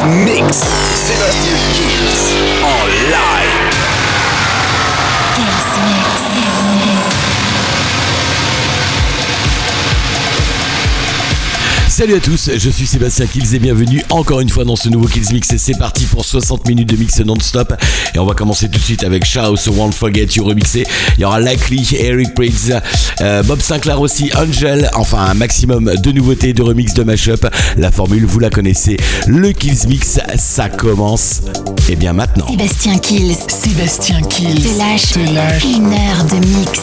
Mix. Sébastien Salut à tous, je suis Sébastien Kills et bienvenue encore une fois dans ce nouveau Kills Mix. Et c'est parti pour 60 minutes de mix non-stop. Et on va commencer tout de suite avec Chaos Won't Forget You remixé, il y aura Likely, Eric Briggs, euh, Bob Sinclair aussi, Angel, enfin un maximum de nouveautés, de remix, de mashup, la formule vous la connaissez, le Kills Mix ça commence. Et bien maintenant. Sébastien Kills, Sébastien Kills, te lâche, te lâche. une heure de mix.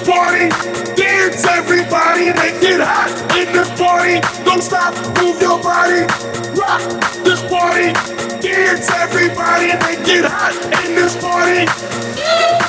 this party. Dance, everybody, make it hot in this party. Don't stop, move your body. Rock this party. Dance, everybody, make it hot in this party.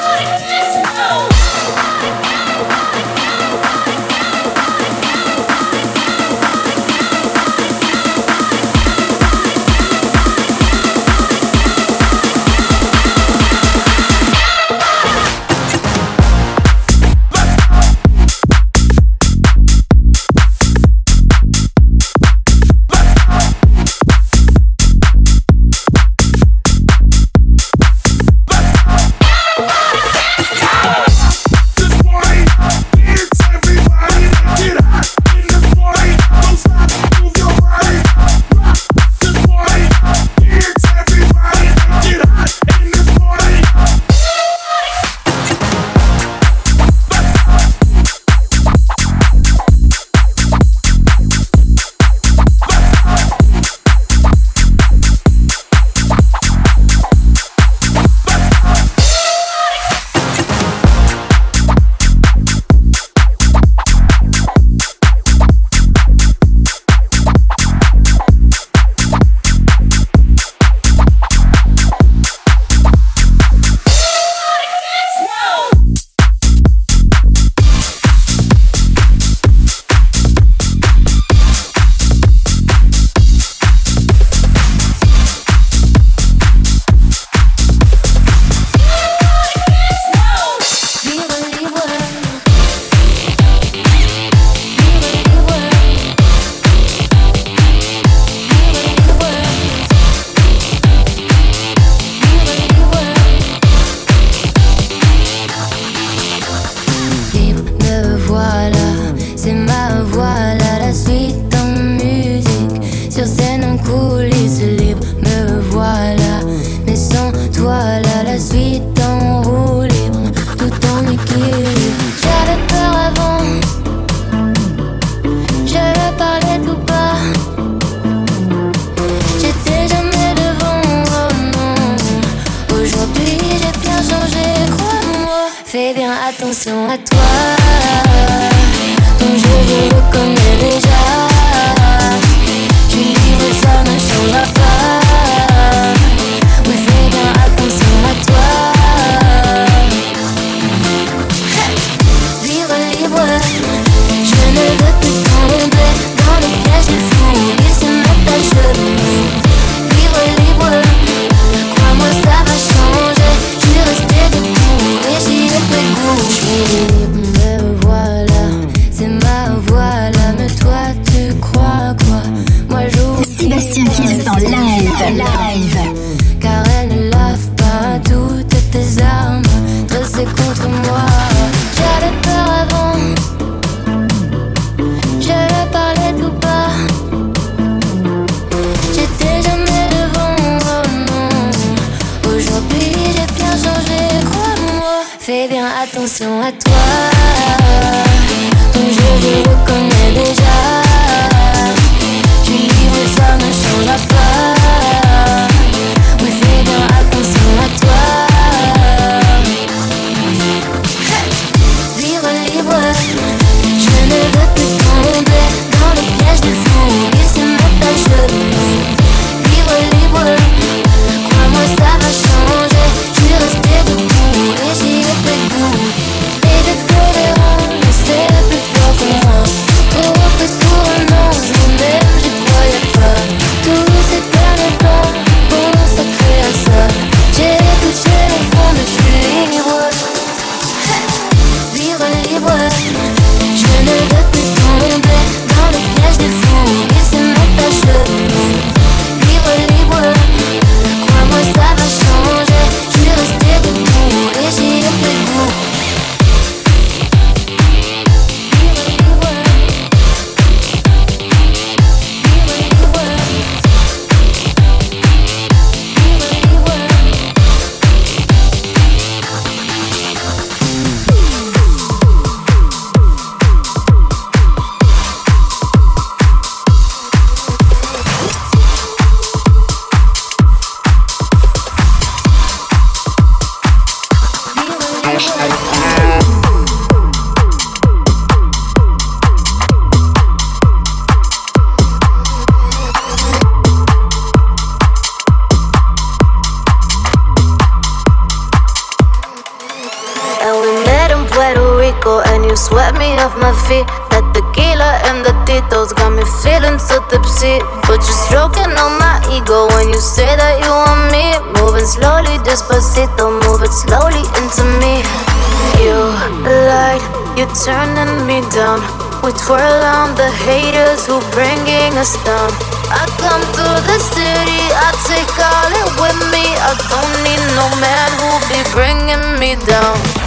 I don't need no man who'll be bringing me down.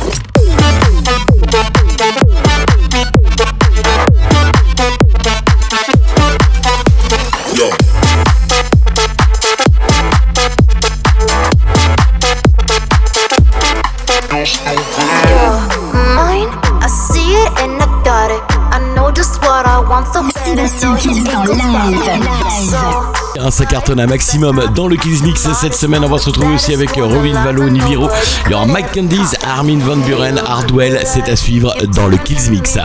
ça cartonne un maximum dans le Kills Mix cette semaine. On va se retrouver aussi avec Robin Valo, Niviro, il y aura Mike Candies, Armin Van Buren, Hardwell. C'est à suivre dans le Kills Mix.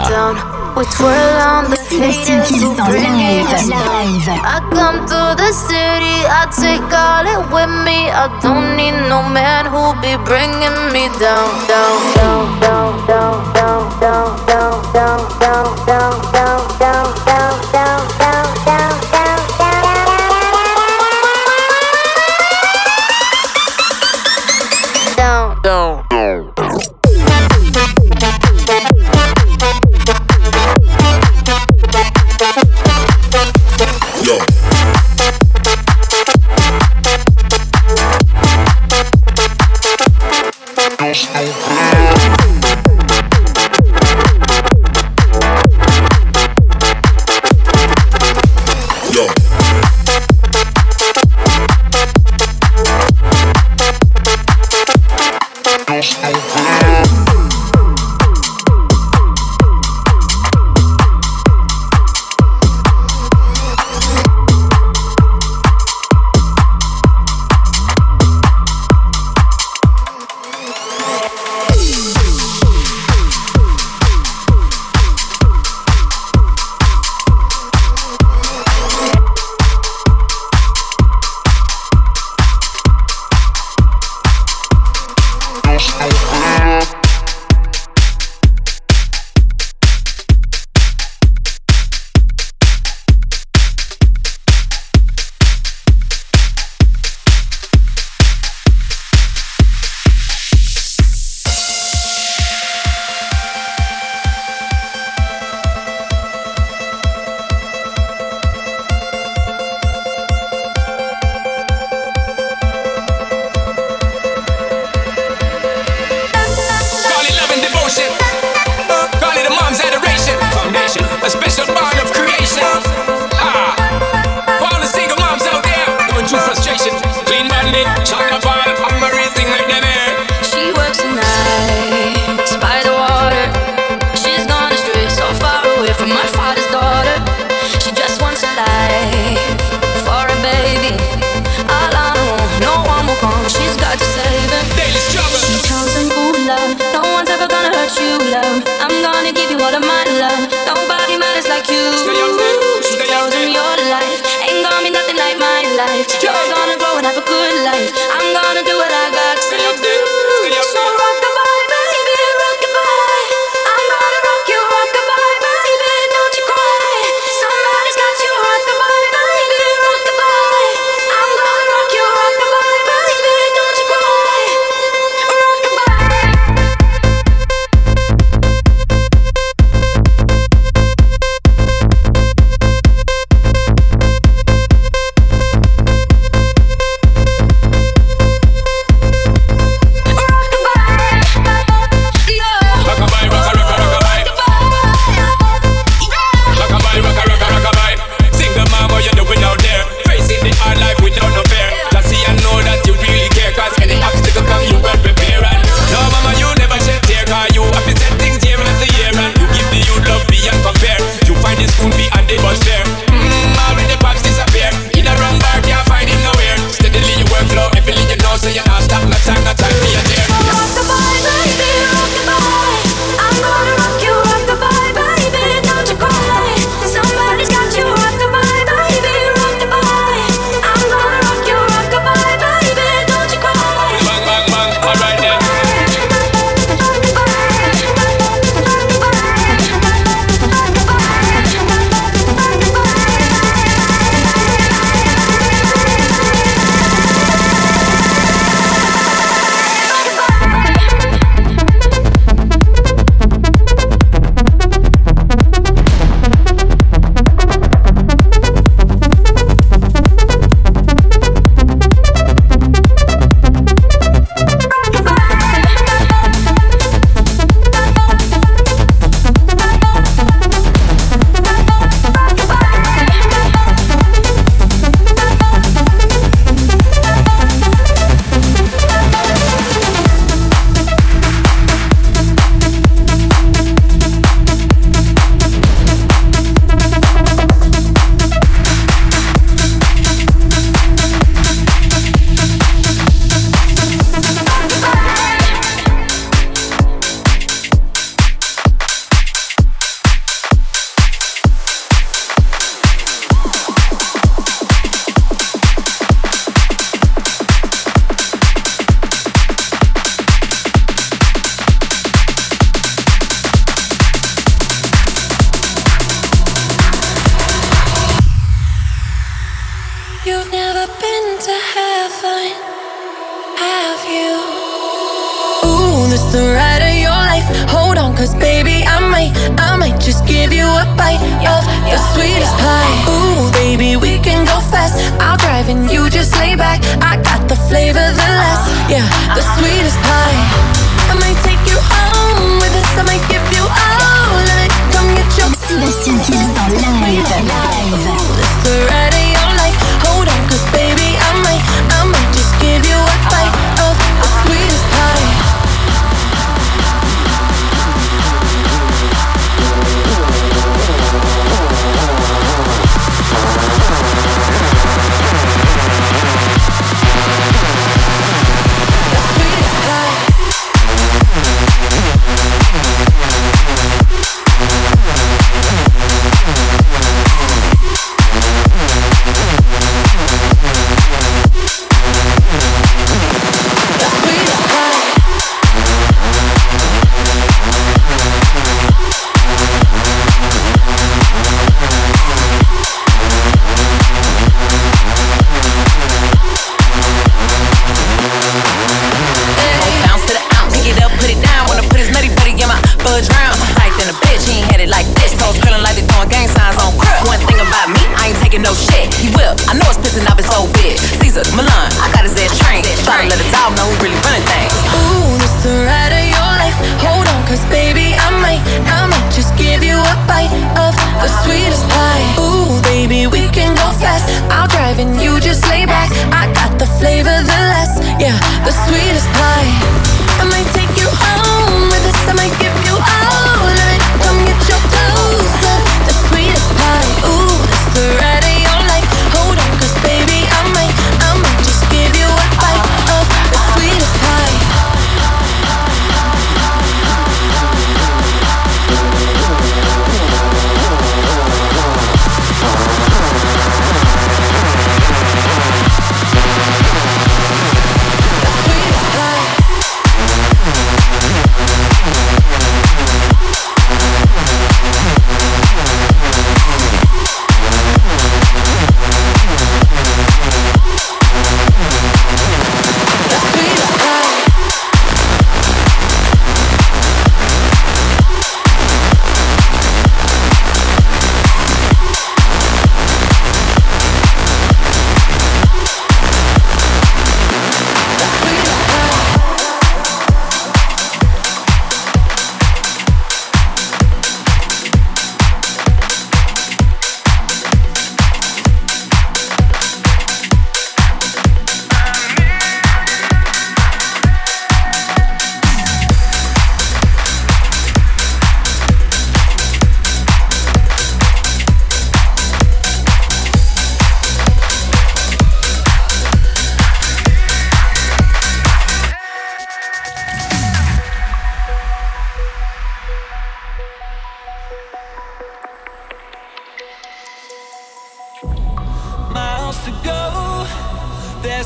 and I've been so big. Caesar, Milan, I got his ass trained. Try to let a dog know who really running things. Ooh, this the ride of your life. Hold on, cause baby, I might, I might just give you a bite of the sweetest.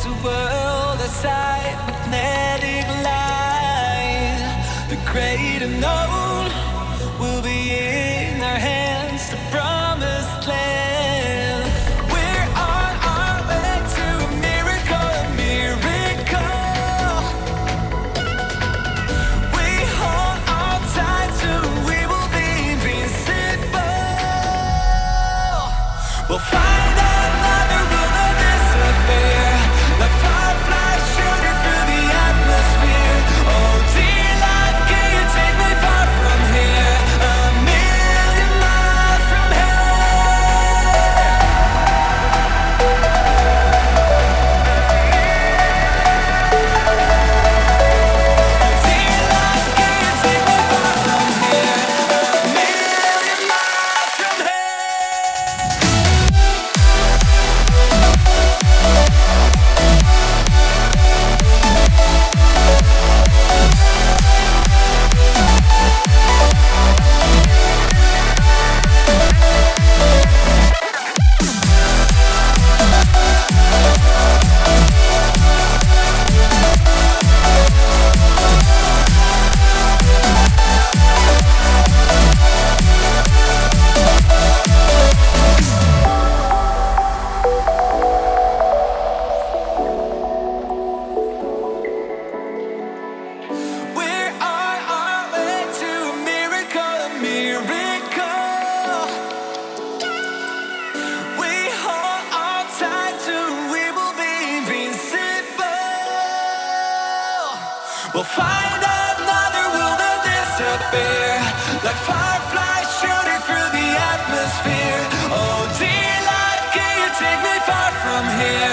A world outside magnetic line. The great unknown We'll find another world that disappear like fireflies shooting through the atmosphere. Oh, dear life, can you take me far from here?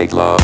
make love.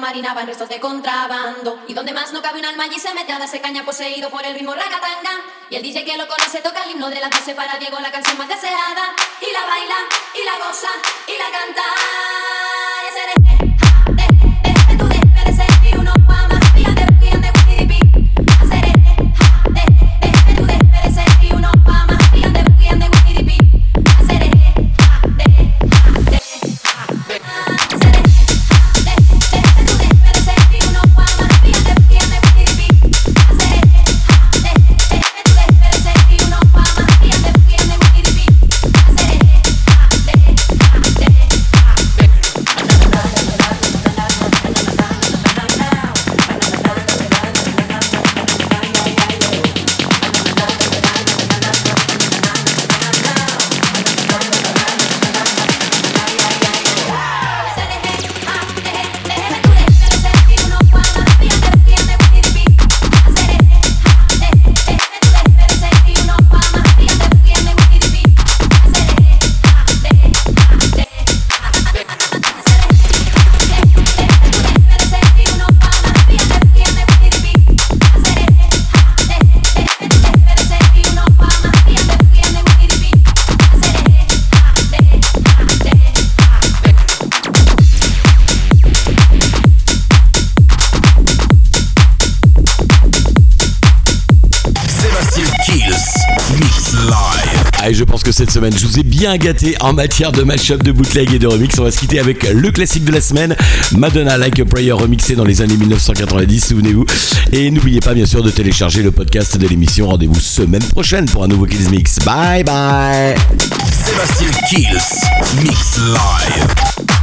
marinaba en restos de contrabando. Y donde más no cabe un alma allí se mete a darse caña poseído por el ritmo ragatanga. Y el DJ que lo conoce toca el himno de las para Diego, la canción más deseada. Y la baila, y la goza, y la canta. Je vous ai bien gâté en matière de match-up, de bootleg et de remix. On va se quitter avec le classique de la semaine, Madonna Like a Prayer remixé dans les années 1990, souvenez-vous. Et n'oubliez pas bien sûr de télécharger le podcast de l'émission. Rendez-vous semaine prochaine pour un nouveau Kills Mix. Bye bye Sébastien Kills Mix Live.